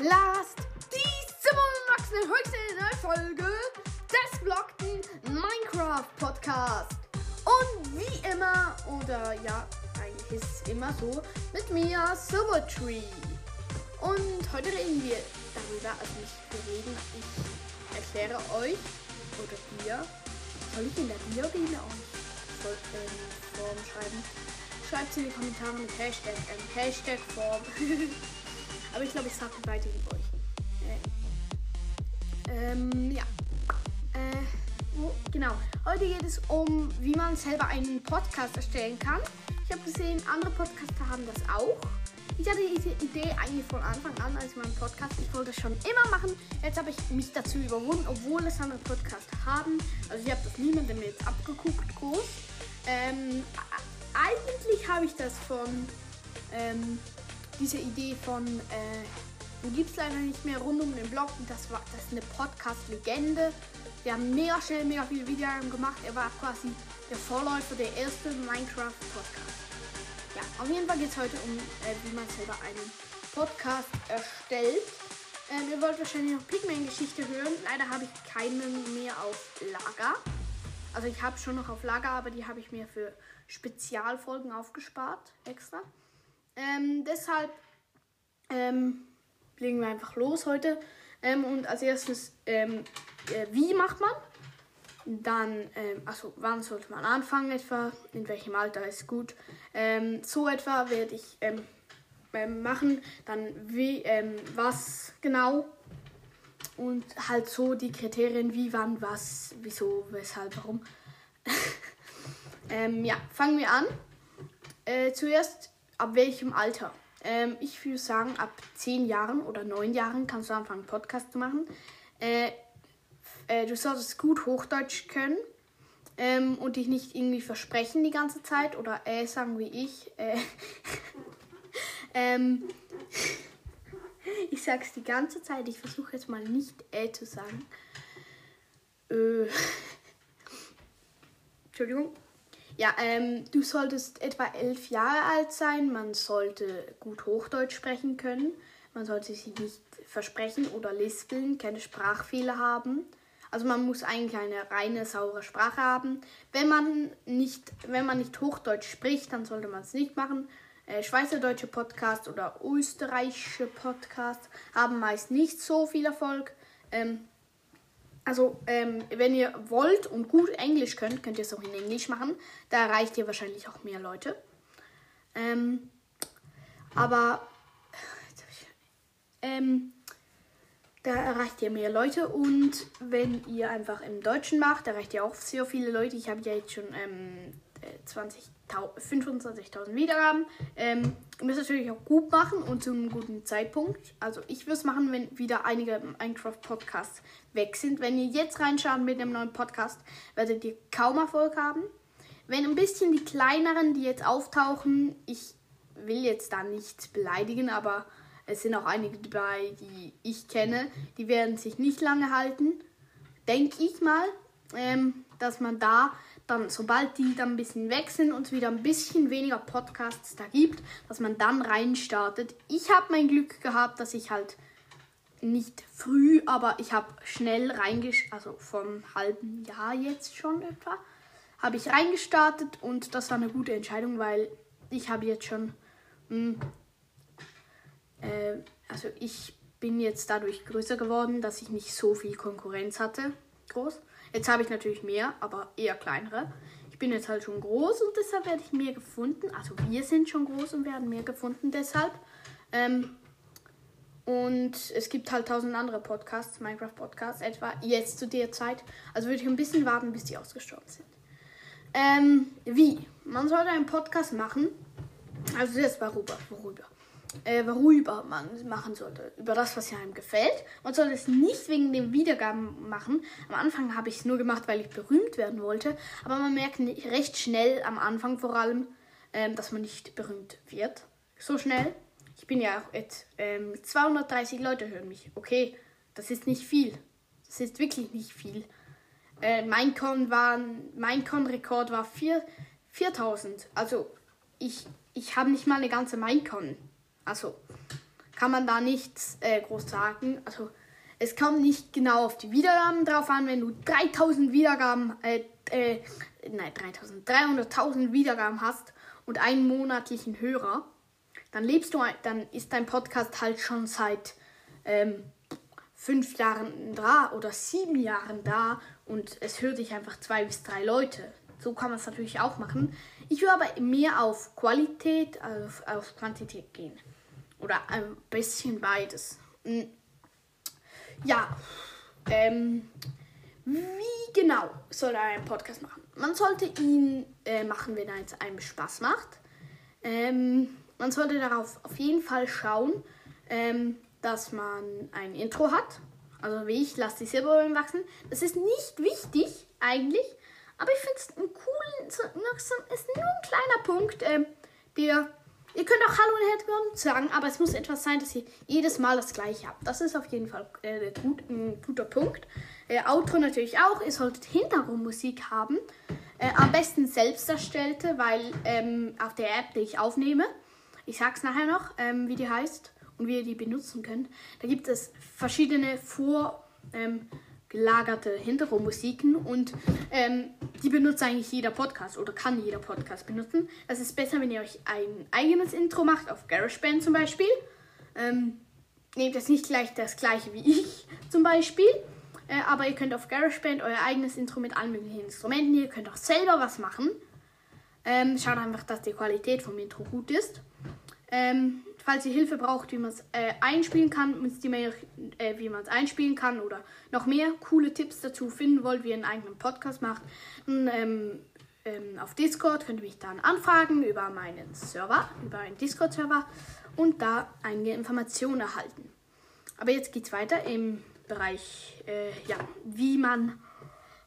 Last, die 87. höchste Folge des blockten Minecraft Podcast. Und wie immer, oder ja, eigentlich ist es immer so, mit mir Silvertree. Und heute reden wir darüber, also nicht wir reden, ich erkläre euch, oder dir, soll ich in der Bio reden euch soll, ähm, Form schreiben? Schreibt es in die Kommentare mit Hashtag, ähm, Hashtag Form. Aber ich glaube, ich sage weiter mit euch. Äh, ähm, ja. Äh, wo, genau. Heute geht es um, wie man selber einen Podcast erstellen kann. Ich habe gesehen, andere Podcaster haben das auch. Ich hatte diese Idee eigentlich von Anfang an, als meinen Podcast. Ich wollte das schon immer machen. Jetzt habe ich mich dazu überwunden, obwohl es andere Podcaster haben. Also ich habe das niemandem jetzt abgeguckt groß. Ähm, eigentlich habe ich das von ähm, diese Idee von äh, den gibt es leider nicht mehr rund um den Blog. Das war das ist eine Podcast-Legende. Wir haben mega schnell mega viele Videos gemacht. Er war quasi der Vorläufer der erste Minecraft-Podcast. Ja, auf jeden Fall geht es heute um, äh, wie man selber einen Podcast erstellt. Ähm, ihr wollt wahrscheinlich noch Pigman-Geschichte hören. Leider habe ich keinen mehr auf Lager. Also ich habe schon noch auf Lager, aber die habe ich mir für Spezialfolgen aufgespart, extra. Ähm, deshalb ähm, legen wir einfach los heute. Ähm, und als erstes, ähm, äh, wie macht man? Dann, ähm, also wann sollte man anfangen etwa? In welchem Alter ist gut? Ähm, so etwa werde ich ähm, ähm, machen. Dann wie, was genau? Und halt so die Kriterien, wie, wann, was, wieso, weshalb, warum. ja, fangen wir an. Äh, zuerst, ab welchem Alter? Ähm, ich würde sagen, ab 10 Jahren oder 9 Jahren kannst du anfangen, Podcast zu machen. Äh, äh, du solltest gut Hochdeutsch können ähm, und dich nicht irgendwie versprechen die ganze Zeit oder äh sagen wie ich. Äh, ähm, ich sag's die ganze Zeit, ich versuche jetzt mal nicht äh zu sagen. Äh, Entschuldigung. Ja, ähm, du solltest etwa elf Jahre alt sein. Man sollte gut Hochdeutsch sprechen können. Man sollte sich nicht versprechen oder lispeln, keine Sprachfehler haben. Also man muss eigentlich eine reine, saure Sprache haben. Wenn man nicht, wenn man nicht Hochdeutsch spricht, dann sollte man es nicht machen. Äh, Schweizerdeutsche Podcasts oder österreichische Podcasts haben meist nicht so viel Erfolg. Ähm, also, ähm, wenn ihr wollt und gut Englisch könnt, könnt ihr es auch in Englisch machen. Da erreicht ihr wahrscheinlich auch mehr Leute. Ähm, aber ähm, da erreicht ihr mehr Leute und wenn ihr einfach im Deutschen macht, erreicht ihr auch sehr viele Leute. Ich habe ja jetzt schon ähm, 25.000 Wiedergaben. Ähm, ihr müsst natürlich auch gut machen und zu einem guten Zeitpunkt. Also ich würde es machen, wenn wieder einige Minecraft-Podcasts weg sind. Wenn ihr jetzt reinschaut mit einem neuen Podcast, werdet ihr kaum Erfolg haben. Wenn ein bisschen die kleineren, die jetzt auftauchen, ich will jetzt da nichts beleidigen, aber es sind auch einige dabei, die ich kenne, die werden sich nicht lange halten. Denke ich mal, ähm, dass man da dann, sobald die dann ein bisschen weg sind und es wieder ein bisschen weniger Podcasts da gibt, dass man dann reinstartet. Ich habe mein Glück gehabt, dass ich halt nicht früh, aber ich habe schnell reingestartet, also vom halben Jahr jetzt schon etwa, habe ich reingestartet und das war eine gute Entscheidung, weil ich habe jetzt schon, mh, hm, äh, also ich bin jetzt dadurch größer geworden, dass ich nicht so viel Konkurrenz hatte, groß. Jetzt habe ich natürlich mehr, aber eher kleinere. Ich bin jetzt halt schon groß und deshalb werde ich mehr gefunden. Also wir sind schon groß und werden mehr gefunden deshalb. Ähm, und es gibt halt tausend andere Podcasts, Minecraft-Podcasts, etwa jetzt zu der Zeit. Also würde ich ein bisschen warten, bis die ausgestorben sind. Ähm, wie? Man sollte einen Podcast machen. Also das worüber, worüber äh, worüber man machen sollte. Über das, was einem gefällt. Man sollte es nicht wegen den Wiedergaben machen. Am Anfang habe ich es nur gemacht, weil ich berühmt werden wollte. Aber man merkt recht schnell, am Anfang vor allem, ähm, dass man nicht berühmt wird. So schnell. Ich bin ja auch jetzt, ähm, 230 Leute hören mich. Okay, das ist nicht viel. Das ist wirklich nicht viel. Äh, mein Con war, mein Con-Rekord war 4, 4000. Also ich, ich habe nicht mal eine ganze Minecon. Also kann man da nichts äh, groß sagen. Also es kommt nicht genau auf die Wiedergaben drauf an. Wenn du 3000 Wiedergaben, äh, äh, nein, 3000, 300.000 Wiedergaben hast und einen monatlichen Hörer, dann lebst du, dann ist dein Podcast halt schon seit ähm, fünf Jahren da oder sieben Jahren da und es hört dich einfach zwei bis drei Leute. So kann man es natürlich auch machen. Ich würde aber mehr auf Qualität als auf Quantität gehen. Oder ein bisschen beides. Hm. Ja, ähm, wie genau soll er einen Podcast machen? Man sollte ihn äh, machen, wenn er jetzt einem Spaß macht. Ähm, man sollte darauf auf jeden Fall schauen, ähm, dass man ein Intro hat. Also wie ich, lasse die Silberrollen wachsen. Das ist nicht wichtig eigentlich, aber ich finde es einen coolen, so, ist nur ein kleiner Punkt, äh, der Ihr könnt auch Hallo und Herzlich sagen, aber es muss etwas sein, dass ihr jedes Mal das gleiche habt. Das ist auf jeden Fall äh, gut, ein guter Punkt. Äh, Outro natürlich auch. Ihr solltet Hintergrundmusik haben. Äh, am besten selbst erstellte, weil ähm, auf der App, die ich aufnehme, ich sag's nachher noch, ähm, wie die heißt und wie ihr die benutzen könnt. Da gibt es verschiedene Vor- ähm, gelagerte Hintergrundmusiken und ähm, die benutzt eigentlich jeder Podcast oder kann jeder Podcast benutzen. Es ist besser, wenn ihr euch ein eigenes Intro macht, auf GarageBand zum Beispiel. Ähm, nehmt jetzt nicht gleich das gleiche wie ich zum Beispiel, äh, aber ihr könnt auf GarageBand euer eigenes Intro mit allen möglichen Instrumenten. Ihr könnt auch selber was machen. Ähm, schaut einfach, dass die Qualität vom Intro gut ist. Ähm, falls ihr Hilfe braucht, wie man es äh, einspielen kann, müsst ihr mir, äh, wie man es einspielen kann oder noch mehr coole Tipps dazu finden wollt, wie ihr einen eigenen Podcast macht, dann, ähm, ähm, auf Discord könnt ihr mich dann anfragen über meinen Server, über einen Discord-Server und da einige Informationen erhalten. Aber jetzt geht es weiter im Bereich, äh, ja, wie man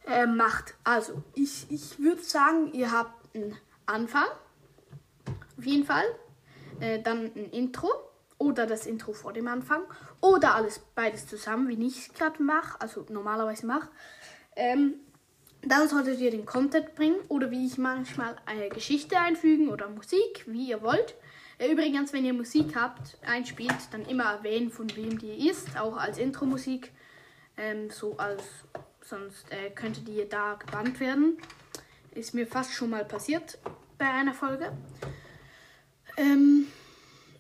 äh, macht. Also, ich, ich würde sagen, ihr habt einen Anfang. Auf jeden Fall äh, dann ein Intro oder das Intro vor dem Anfang oder alles beides zusammen, wie ich es gerade mache, also normalerweise mache. Ähm, dann solltet ihr den Content bringen oder wie ich manchmal eine Geschichte einfügen oder Musik, wie ihr wollt. Äh, übrigens, wenn ihr Musik habt, einspielt, dann immer erwähnen, von wem die ist, auch als Intro-Musik. Ähm, so als, sonst äh, könnte die da gebannt werden. Ist mir fast schon mal passiert bei einer Folge. Ähm,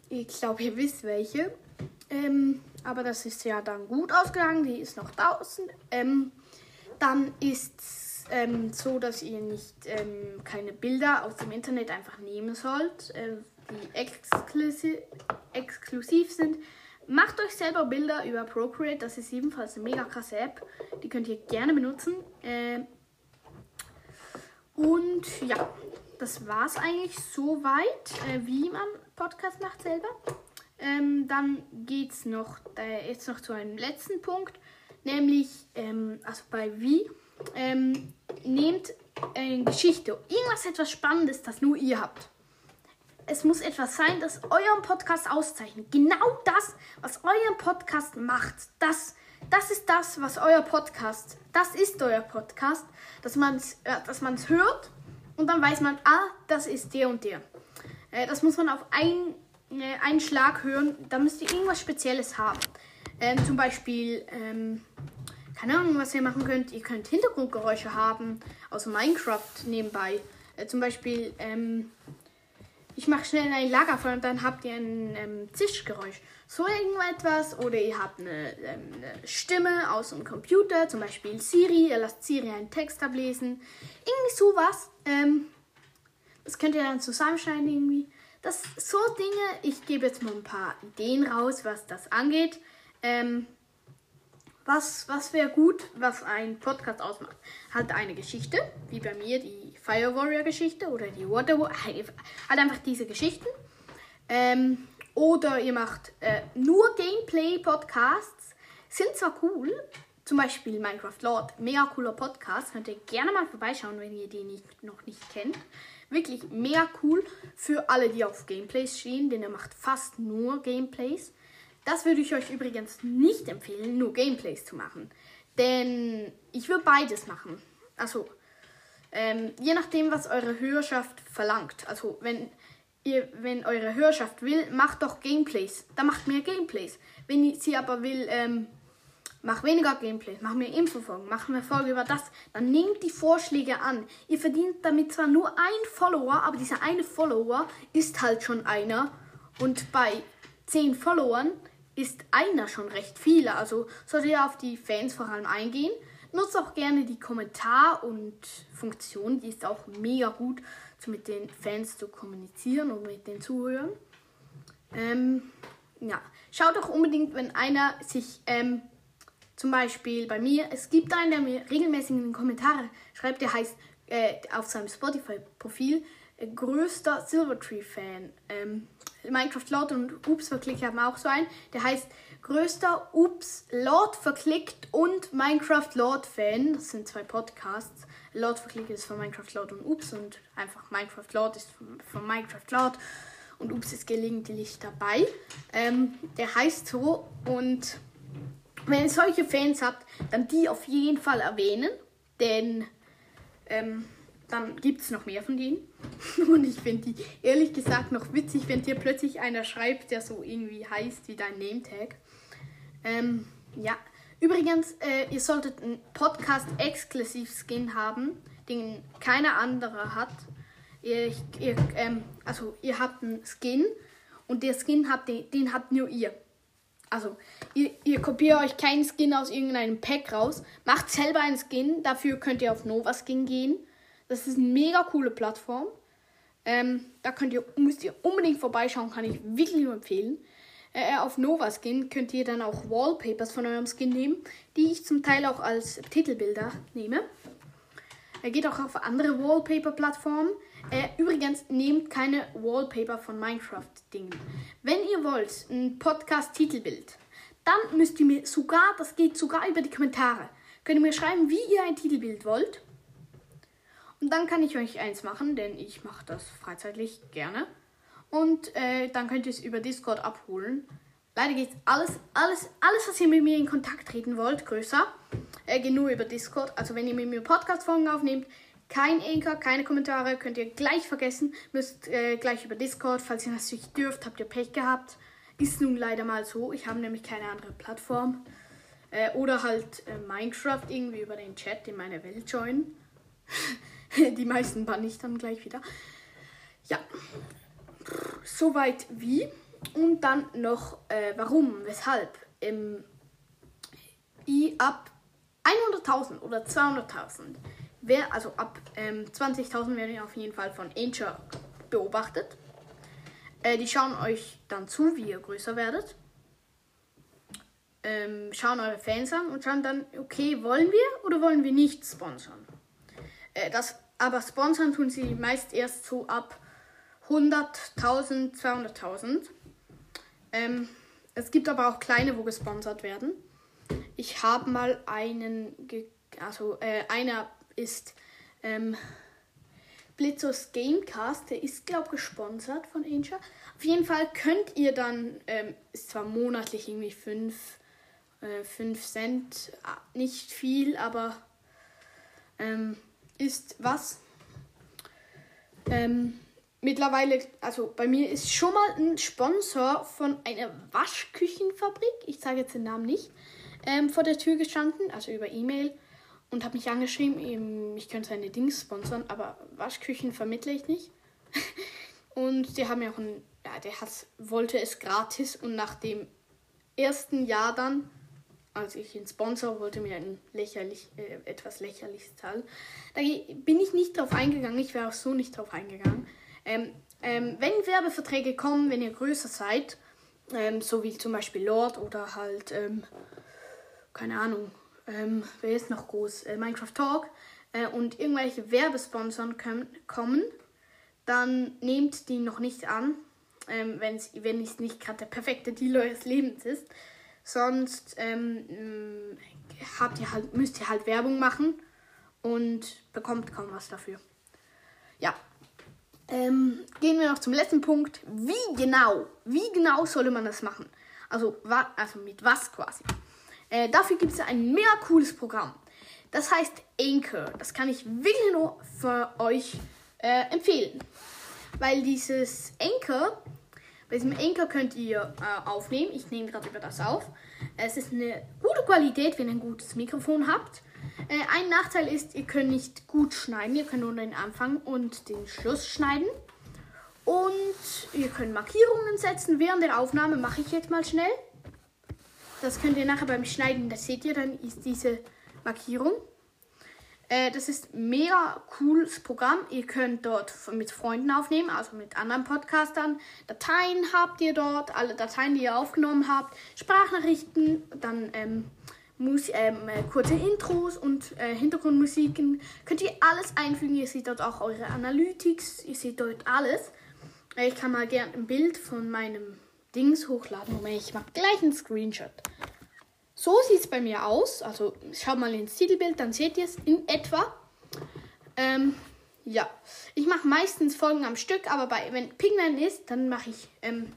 ich glaube, ihr wisst welche. Ähm, aber das ist ja dann gut ausgegangen. Die ist noch draußen. Ähm, dann ist es ähm, so, dass ihr nicht ähm, keine Bilder aus dem Internet einfach nehmen sollt, äh, die exklusiv, exklusiv sind. Macht euch selber Bilder über Procreate. Das ist ebenfalls eine mega krasse App. Die könnt ihr gerne benutzen. Äh, und ja, das war es eigentlich soweit, äh, wie man Podcast macht selber. Ähm, dann geht es noch, äh, jetzt noch zu einem letzten Punkt, nämlich, ähm, also bei wie, ähm, nehmt eine Geschichte, irgendwas etwas Spannendes, das nur ihr habt. Es muss etwas sein, das euren Podcast auszeichnet. Genau das, was euren Podcast macht. Das, das ist das, was euer Podcast, das ist euer Podcast, dass man es äh, dass hört und dann weiß man, ah, das ist der und der. Äh, das muss man auf ein, äh, einen Schlag hören. Da müsst ihr irgendwas Spezielles haben. Ähm, zum Beispiel, ähm, keine Ahnung, was ihr machen könnt. Ihr könnt Hintergrundgeräusche haben aus Minecraft nebenbei. Äh, zum Beispiel, ähm, ich mache schnell ein Lagerfeuer und dann habt ihr ein ähm, Zischgeräusch. So irgendetwas. Oder ihr habt eine, ähm, eine, Stimme aus einem Computer, zum Beispiel Siri. Ihr lasst Siri einen Text ablesen. Irgendwie sowas. Ähm, das könnt ihr dann zusammenschneiden irgendwie. Das so Dinge. Ich gebe jetzt mal ein paar Ideen raus, was das angeht. Ähm, was was wäre gut, was ein Podcast ausmacht? Halt eine Geschichte, wie bei mir die Fire Warrior Geschichte oder die Water Warrior. Halt einfach diese Geschichten. Ähm, oder ihr macht äh, nur Gameplay-Podcasts. Sind zwar cool, zum Beispiel Minecraft Lord, mega cooler Podcast. Könnt ihr gerne mal vorbeischauen, wenn ihr den nicht, noch nicht kennt. Wirklich mega cool für alle, die auf Gameplays stehen, denn er macht fast nur Gameplays. Das würde ich euch übrigens nicht empfehlen, nur Gameplays zu machen. Denn ich würde beides machen. Also, ähm, je nachdem, was eure Hörerschaft verlangt. Also, wenn ihr, wenn eure Hörerschaft will, macht doch Gameplays. Dann macht mehr Gameplays. Wenn sie aber will, ähm, mach weniger Gameplays, mach mehr Infofolgen, mach mehr Folge über das, dann nehmt die Vorschläge an. Ihr verdient damit zwar nur ein Follower, aber dieser eine Follower ist halt schon einer. Und bei zehn Followern ist einer schon recht viele. Also solltet ihr auf die Fans vor allem eingehen. Nutzt auch gerne die Kommentar- und Funktion, die ist auch mega gut, so mit den Fans zu kommunizieren und mit den Zuhörern. Ähm, ja, schaut auch unbedingt, wenn einer sich ähm, zum Beispiel bei mir, es gibt einen, der mir regelmäßig in den Kommentaren schreibt, der heißt äh, auf seinem Spotify-Profil größter Silvertree-Fan. Ähm, Minecraft Lord und Ups verklickt haben auch so einen. Der heißt größter Ups Lord verklickt und Minecraft Lord Fan. Das sind zwei Podcasts. Lord verklickt ist von Minecraft Lord und Ups und einfach Minecraft Lord ist von, von Minecraft Lord und Ups ist gelegentlich dabei. Ähm, der heißt so und wenn ihr solche Fans habt, dann die auf jeden Fall erwähnen, denn ähm, dann gibt es noch mehr von denen. Und ich finde die ehrlich gesagt noch witzig, wenn dir plötzlich einer schreibt, der so irgendwie heißt wie dein Nametag. Ähm, ja. Übrigens, äh, ihr solltet einen Podcast-Exklusiv-Skin haben, den keiner andere hat. Ihr, ihr, ähm, also ihr habt einen Skin und der Skin habt den, den habt nur ihr. Also, ihr, ihr kopiert euch keinen Skin aus irgendeinem Pack raus, macht selber einen Skin, dafür könnt ihr auf Nova Skin gehen. Das ist eine mega coole Plattform. Ähm, da könnt ihr, müsst ihr unbedingt vorbeischauen, kann ich wirklich nur empfehlen. Äh, auf Nova Skin könnt ihr dann auch Wallpapers von eurem Skin nehmen, die ich zum Teil auch als Titelbilder nehme. Er geht auch auf andere Wallpaper-Plattformen. Äh, übrigens, nehmt keine Wallpaper von Minecraft-Dingen. Wenn ihr wollt, ein Podcast-Titelbild, dann müsst ihr mir sogar, das geht sogar über die Kommentare, könnt ihr mir schreiben, wie ihr ein Titelbild wollt. Und dann kann ich euch eins machen, denn ich mache das freizeitlich gerne. Und äh, dann könnt ihr es über Discord abholen. Leider geht alles, alles, alles, was ihr mit mir in Kontakt treten wollt, größer, äh, geht nur über Discord. Also wenn ihr mit mir Podcast-Folgen aufnehmt, kein Anchor, keine Kommentare, könnt ihr gleich vergessen. Müsst äh, gleich über Discord, falls ihr das nicht dürft, habt ihr Pech gehabt. Ist nun leider mal so. Ich habe nämlich keine andere Plattform. Äh, oder halt äh, Minecraft irgendwie über den Chat in meine Welt joinen. Die meisten bann ich dann gleich wieder. Ja. Soweit wie. Und dann noch äh, warum, weshalb. Ähm, ich ab 100.000 oder 200.000, wer, also ab ähm, 20.000 werden ihr auf jeden Fall von Anchor beobachtet. Äh, die schauen euch dann zu, wie ihr größer werdet. Ähm, schauen eure Fans an und schauen dann, okay, wollen wir oder wollen wir nicht sponsern? Äh, das, aber sponsern tun sie meist erst so ab 100.000, 200.000. Ähm, es gibt aber auch kleine, wo gesponsert werden. Ich habe mal einen, also äh, einer ist ähm, Blitzos Gamecast, der ist glaube ich gesponsert von Angel. Auf jeden Fall könnt ihr dann, ähm, ist zwar monatlich irgendwie 5 äh, 5 Cent, äh, nicht viel, aber ähm, ist was. Ähm, mittlerweile, also bei mir ist schon mal ein Sponsor von einer Waschküchenfabrik, ich sage jetzt den Namen nicht, ähm, vor der Tür gestanden, also über E-Mail und habe mich angeschrieben, ich könnte seine Dings sponsern, aber Waschküchen vermittle ich nicht. und die haben mir auch ein, ja, der hat, wollte es gratis und nach dem ersten Jahr dann, als ich ihn sponsor, wollte mir ein lächerlich, äh, etwas lächerliches zahlen. Da bin ich nicht drauf eingegangen, ich wäre auch so nicht drauf eingegangen. Ähm, ähm, wenn Werbeverträge kommen, wenn ihr größer seid, ähm, so wie zum Beispiel Lord oder halt, ähm, keine Ahnung, ähm, wer ist noch groß? Äh, Minecraft Talk äh, und irgendwelche Werbesponsoren kommen, dann nehmt die noch nicht an, ähm, wenn es nicht gerade der perfekte Deal eures Lebens ist. Sonst ähm, habt ihr halt, müsst ihr halt Werbung machen und bekommt kaum was dafür. Ja, ähm, gehen wir noch zum letzten Punkt. Wie genau, wie genau soll man das machen? Also, also mit was quasi? Äh, dafür gibt es ein mega cooles Programm. Das heißt Anchor. Das kann ich wirklich nur für euch äh, empfehlen. weil dieses Anchor, bei diesem Anchor könnt ihr äh, aufnehmen. Ich nehme gerade über das auf. Es ist eine gute Qualität, wenn ihr ein gutes Mikrofon habt. Äh, ein Nachteil ist, ihr könnt nicht gut schneiden. Ihr könnt nur den Anfang und den Schluss schneiden. Und ihr könnt Markierungen setzen. Während der Aufnahme mache ich jetzt mal schnell. Das könnt ihr nachher beim Schneiden, das seht ihr, dann ist diese Markierung. Äh, das ist mega cooles Programm. Ihr könnt dort mit Freunden aufnehmen, also mit anderen Podcastern. Dateien habt ihr dort, alle Dateien, die ihr aufgenommen habt, Sprachnachrichten, dann ähm, Mus ähm, äh, kurze Intros und äh, Hintergrundmusiken. Könnt ihr alles einfügen. Ihr seht dort auch eure Analytics, ihr seht dort alles. Äh, ich kann mal gerne ein Bild von meinem Dings hochladen. Moment, ich mache gleich einen Screenshot. So sieht es bei mir aus. Also schaut mal ins Titelbild, dann seht ihr es in etwa. Ähm, ja, ich mache meistens Folgen am Stück, aber bei, wenn Pigman ist, dann mache ich ähm,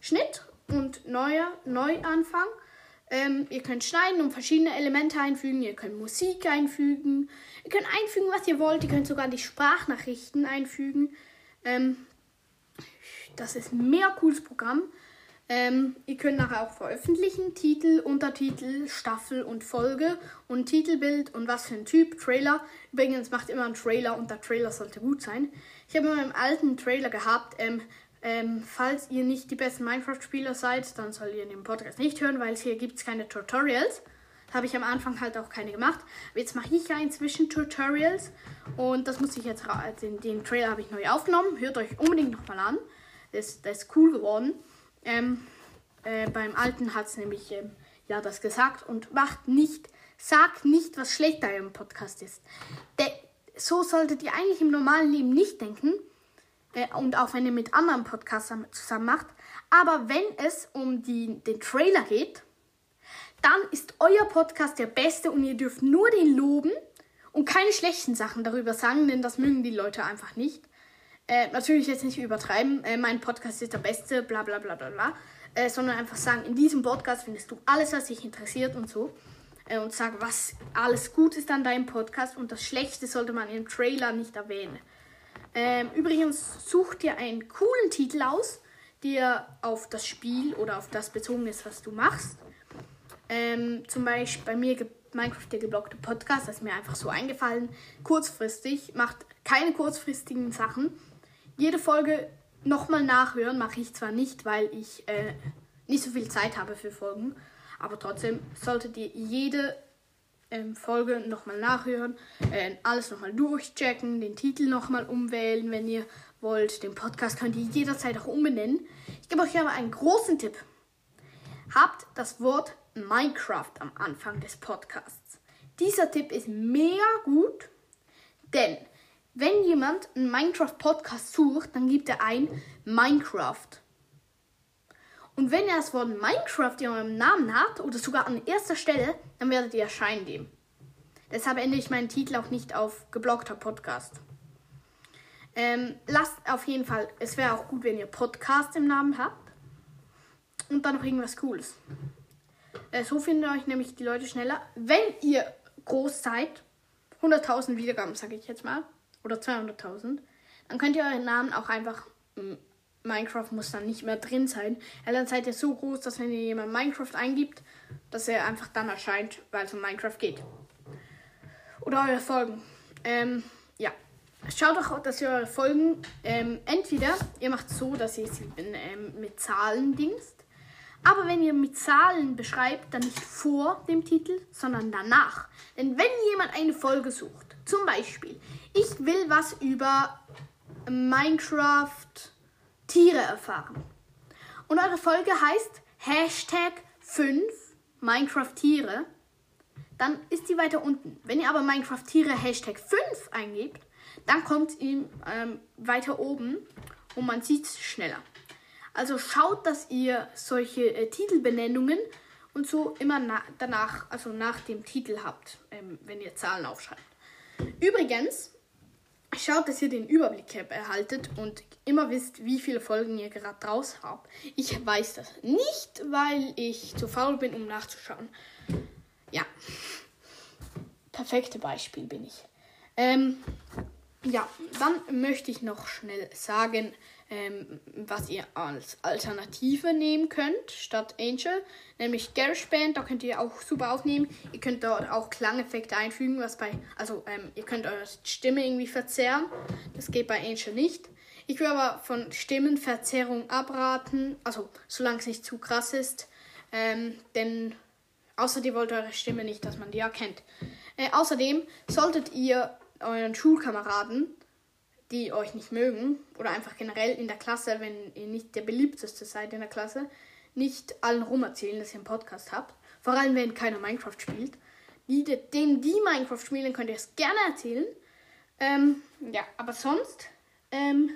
Schnitt und neuer Neuanfang. Ähm, ihr könnt schneiden und verschiedene Elemente einfügen. Ihr könnt Musik einfügen. Ihr könnt einfügen, was ihr wollt. Ihr könnt sogar die Sprachnachrichten einfügen. Ähm, das ist ein mega cooles Programm. Ähm, ihr könnt nachher auch veröffentlichen. Titel, Untertitel, Staffel und Folge und Titelbild und was für ein Typ, Trailer. Übrigens macht immer einen Trailer und der Trailer sollte gut sein. Ich habe in meinem alten Trailer gehabt, ähm, ähm, falls ihr nicht die besten Minecraft-Spieler seid, dann soll ihr den Podcast nicht hören, weil hier gibt es keine Tutorials. Habe ich am Anfang halt auch keine gemacht. Aber jetzt mache ich ja inzwischen Tutorials und das muss ich jetzt, den, den Trailer habe ich neu aufgenommen. Hört euch unbedingt nochmal an. Das, das ist cool geworden. Ähm, äh, beim Alten hat es nämlich ähm, ja das gesagt und macht nicht, sagt nicht, was schlecht an eurem Podcast ist. De so solltet ihr eigentlich im normalen Leben nicht denken. Äh, und auch wenn ihr mit anderen Podcastern zusammen macht. Aber wenn es um die, den Trailer geht, dann ist euer Podcast der beste und ihr dürft nur den loben und keine schlechten Sachen darüber sagen, denn das mögen die Leute einfach nicht. Äh, natürlich jetzt nicht übertreiben, äh, mein Podcast ist der beste, bla bla bla bla bla. Äh, sondern einfach sagen, in diesem Podcast findest du alles, was dich interessiert und so. Äh, und sag, was alles gut ist an deinem Podcast und das Schlechte sollte man im Trailer nicht erwähnen. Ähm, übrigens, such dir einen coolen Titel aus, der auf das Spiel oder auf das bezogen ist, was du machst. Ähm, zum Beispiel bei mir Minecraft der geblockte Podcast, das ist mir einfach so eingefallen. Kurzfristig, macht keine kurzfristigen Sachen jede Folge nochmal nachhören mache ich zwar nicht, weil ich äh, nicht so viel Zeit habe für Folgen, aber trotzdem solltet ihr jede ähm, Folge nochmal nachhören, äh, alles nochmal durchchecken, den Titel nochmal umwählen, wenn ihr wollt. Den Podcast könnt ihr jederzeit auch umbenennen. Ich gebe euch aber einen großen Tipp. Habt das Wort Minecraft am Anfang des Podcasts. Dieser Tipp ist mega gut, denn wenn jemand einen Minecraft-Podcast sucht, dann gibt er ein Minecraft. Und wenn er das Wort Minecraft in eurem Namen hat oder sogar an erster Stelle, dann werdet ihr erscheinen dem. Deshalb ändere ich meinen Titel auch nicht auf geblockter Podcast. Ähm, lasst auf jeden Fall, es wäre auch gut, wenn ihr Podcast im Namen habt. Und dann noch irgendwas Cooles. Äh, so finden euch nämlich die Leute schneller. Wenn ihr groß seid, 100.000 Wiedergaben, sage ich jetzt mal, oder 200.000, dann könnt ihr euren Namen auch einfach. Minecraft muss dann nicht mehr drin sein. Ja, dann seid ihr so groß, dass wenn ihr jemand Minecraft eingibt, dass er einfach dann erscheint, weil es um Minecraft geht. Oder eure Folgen. Ähm, ja. Schaut doch, dass ihr eure Folgen ähm, entweder ihr macht so, dass ihr sie ähm, mit Zahlen dingst. Aber wenn ihr mit Zahlen beschreibt, dann nicht vor dem Titel, sondern danach. Denn wenn jemand eine Folge sucht, zum Beispiel, ich will was über Minecraft Tiere erfahren. Und eure Folge heißt Hashtag 5 Minecraft Tiere. Dann ist die weiter unten. Wenn ihr aber Minecraft Tiere Hashtag 5 eingebt, dann kommt ihr ähm, weiter oben und man sieht es schneller. Also schaut, dass ihr solche äh, Titelbenennungen und so immer na danach, also nach dem Titel habt, ähm, wenn ihr Zahlen aufschreibt. Übrigens, schaut, dass ihr den Überblick erhaltet und immer wisst, wie viele Folgen ihr gerade draus habt. Ich weiß das nicht, weil ich zu faul bin, um nachzuschauen. Ja. Perfekte Beispiel bin ich. Ähm, ja, dann möchte ich noch schnell sagen, ähm, was ihr als Alternative nehmen könnt statt Angel, nämlich GarageBand. Da könnt ihr auch super aufnehmen. Ihr könnt dort auch Klangeffekte einfügen, was bei, also ähm, ihr könnt eure Stimme irgendwie verzerren. Das geht bei Angel nicht. Ich würde aber von Stimmenverzerrung abraten, also solange es nicht zu krass ist, ähm, denn außerdem wollt eure Stimme nicht, dass man die erkennt. Äh, außerdem solltet ihr euren Schulkameraden die euch nicht mögen oder einfach generell in der Klasse, wenn ihr nicht der beliebteste seid in der Klasse, nicht allen rum erzählen, dass ihr einen Podcast habt. Vor allem, wenn keiner Minecraft spielt. Die, denen, die Minecraft spielen, könnt ihr es gerne erzählen. Ähm, ja, aber sonst, ähm,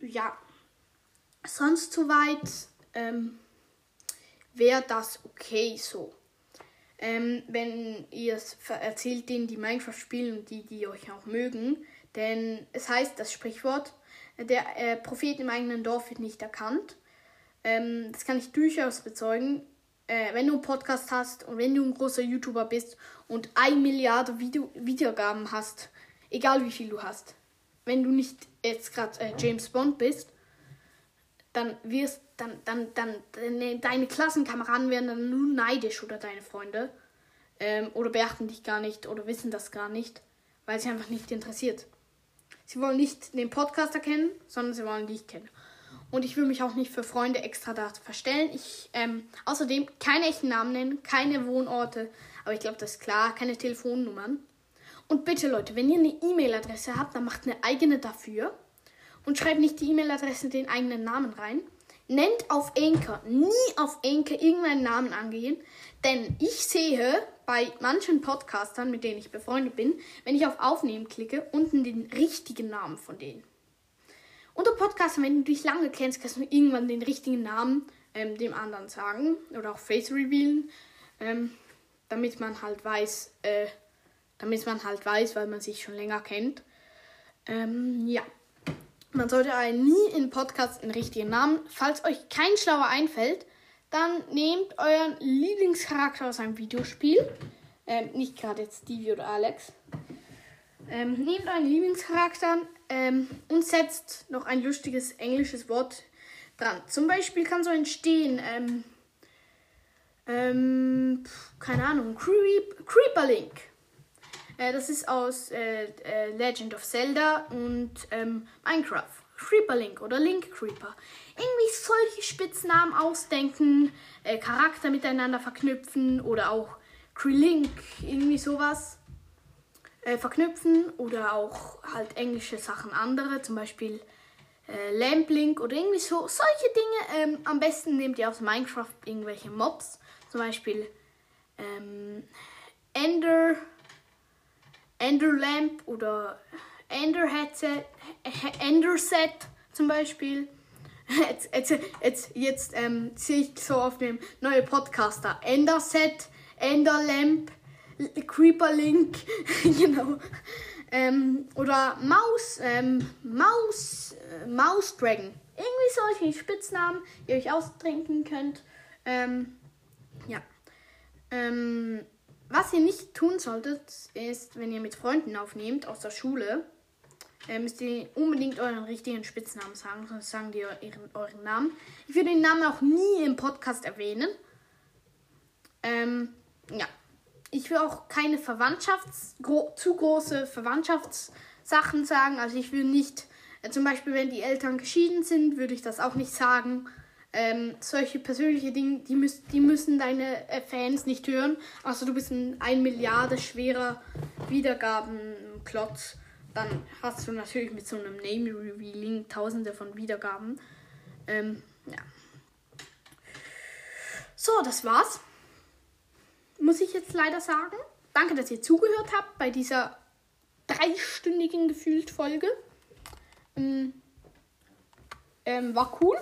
ja, sonst soweit ähm, wäre das okay so ähm, wenn ihr es erzählt denen, die Minecraft spielen und die, die euch auch mögen. Denn es heißt das Sprichwort, der äh, Prophet im eigenen Dorf wird nicht erkannt. Ähm, das kann ich durchaus bezeugen. Äh, wenn du einen Podcast hast und wenn du ein großer YouTuber bist und ein Milliarde Video Wiedergaben hast, egal wie viel du hast, wenn du nicht jetzt gerade äh, James Bond bist, dann wirst dann, dann, dann, dann deine Klassenkameraden werden dann nur neidisch oder deine Freunde. Ähm, oder beachten dich gar nicht oder wissen das gar nicht, weil sie einfach nicht interessiert. Sie wollen nicht den Podcaster kennen, sondern sie wollen dich kennen. Und ich will mich auch nicht für Freunde extra da verstellen. Ich, ähm, außerdem keine echten Namen nennen, keine Wohnorte, aber ich glaube, das ist klar, keine Telefonnummern. Und bitte Leute, wenn ihr eine E-Mail-Adresse habt, dann macht eine eigene dafür und schreibt nicht die E-Mail-Adresse den eigenen Namen rein. Nennt auf Anchor, nie auf Anchor irgendeinen Namen angehen, denn ich sehe bei manchen Podcastern, mit denen ich befreundet bin, wenn ich auf Aufnehmen klicke, unten den richtigen Namen von denen. Unter Podcastern, wenn du dich lange kennst, kannst du irgendwann den richtigen Namen ähm, dem anderen sagen oder auch Face revealen, ähm, damit man halt weiß, äh, damit man halt weiß, weil man sich schon länger kennt. Ähm, ja. Man sollte nie in Podcast einen richtigen Namen. Falls euch kein schlauer einfällt, dann nehmt euren Lieblingscharakter aus einem Videospiel. Ähm, nicht gerade jetzt Stevie oder Alex. Ähm, nehmt euren Lieblingscharakter ähm, und setzt noch ein lustiges englisches Wort dran. Zum Beispiel kann so entstehen, ähm, ähm, keine Ahnung, Creep, Creeperlink. Äh, das ist aus äh, äh, Legend of Zelda und ähm, Minecraft. Creeper Link oder Link Creeper. Irgendwie solche Spitznamen ausdenken, äh, Charakter miteinander verknüpfen oder auch Krelink, irgendwie sowas verknüpfen oder auch halt englische Sachen andere, zum Beispiel äh, Lamplink oder irgendwie so. Solche Dinge. Ähm, am besten nehmt ihr aus Minecraft irgendwelche Mobs, zum Beispiel ähm, Ender. Ender Lamp oder Ender Headset, Ender Set zum Beispiel. Jetzt, jetzt, jetzt, jetzt ähm, sehe ich so auf dem neuen Podcaster. Ender Set, Ender Lamp, Creeper Link, genau. Ähm, oder Maus, ähm, Maus, äh, Maus Dragon. Irgendwie solche Spitznamen, die ihr euch austrinken könnt. Ähm, ja. Ähm, was ihr nicht tun solltet, ist, wenn ihr mit Freunden aufnehmt aus der Schule, äh, müsst ihr unbedingt euren richtigen Spitznamen sagen, sonst sagen die ihren, euren Namen. Ich würde den Namen auch nie im Podcast erwähnen. Ähm, ja. Ich will auch keine Verwandtschafts-, gro zu große Verwandtschaftssachen sagen. Also ich will nicht, äh, zum Beispiel wenn die Eltern geschieden sind, würde ich das auch nicht sagen. Ähm, solche persönliche Dinge, die, müß, die müssen deine äh, Fans nicht hören. Also du bist ein 1 Milliarde schwerer Wiedergabenklotz. Dann hast du natürlich mit so einem Name Revealing tausende von Wiedergaben. Ähm, ja. So, das war's. Muss ich jetzt leider sagen. Danke, dass ihr zugehört habt bei dieser dreistündigen gefühlt Folge. Ähm, ähm, war cool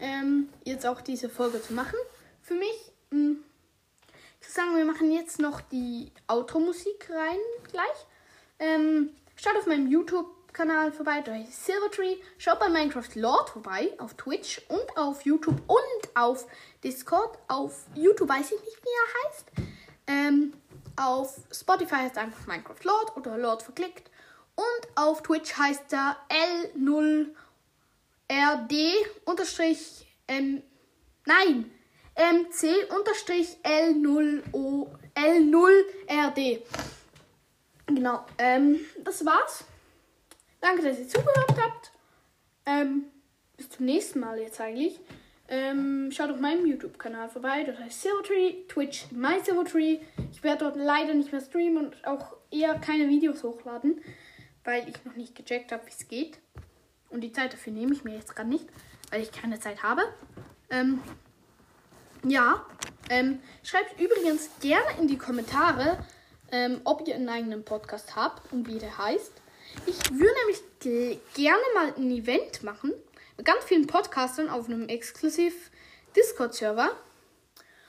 ähm, jetzt auch diese Folge zu machen. Für mich, mh, hm, ich würde sagen, wir machen jetzt noch die Outro-Musik rein gleich. Ähm, schaut auf meinem YouTube-Kanal vorbei, da heißt Silvertree. Schaut bei Minecraft Lord vorbei, auf Twitch und auf YouTube und auf Discord. Auf YouTube weiß ich nicht, wie er heißt. Ähm, auf Spotify heißt er einfach Minecraft Lord oder Lord verklickt. Und auf Twitch heißt er L0RD unterstrich ähm, nein, MC unterstrich L0O L0RD. Genau, ähm, das war's. Danke, dass ihr zugehört habt. Ähm, bis zum nächsten Mal jetzt eigentlich. Ähm, schaut auf meinem YouTube-Kanal vorbei. Das heißt Silvertree, Twitch My Silvertree. Ich werde dort leider nicht mehr streamen und auch eher keine Videos hochladen, weil ich noch nicht gecheckt habe, wie es geht. Und die Zeit dafür nehme ich mir jetzt gerade nicht, weil ich keine Zeit habe. Ähm, ja, ähm, schreibt übrigens gerne in die Kommentare, ähm, ob ihr einen eigenen Podcast habt und wie der heißt. Ich würde nämlich gerne mal ein Event machen mit ganz vielen Podcastern auf einem exklusiv Discord-Server.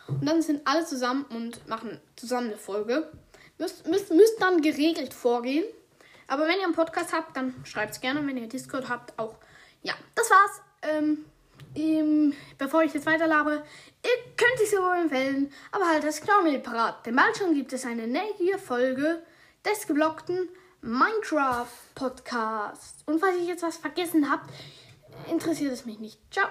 Und dann sind alle zusammen und machen zusammen eine Folge. Müsst, müsst, müsst dann geregelt vorgehen. Aber wenn ihr einen Podcast habt, dann schreibt es gerne. Wenn ihr Discord habt, auch. Ja, das war's. Ähm, ähm, bevor ich jetzt weiterlabe, ihr könnt es sowohl empfehlen, aber halt das Knowledge parat. Denn bald schon gibt es eine neue Folge des geblockten Minecraft Podcasts. Und falls ich jetzt was vergessen habe, interessiert es mich nicht. Ciao.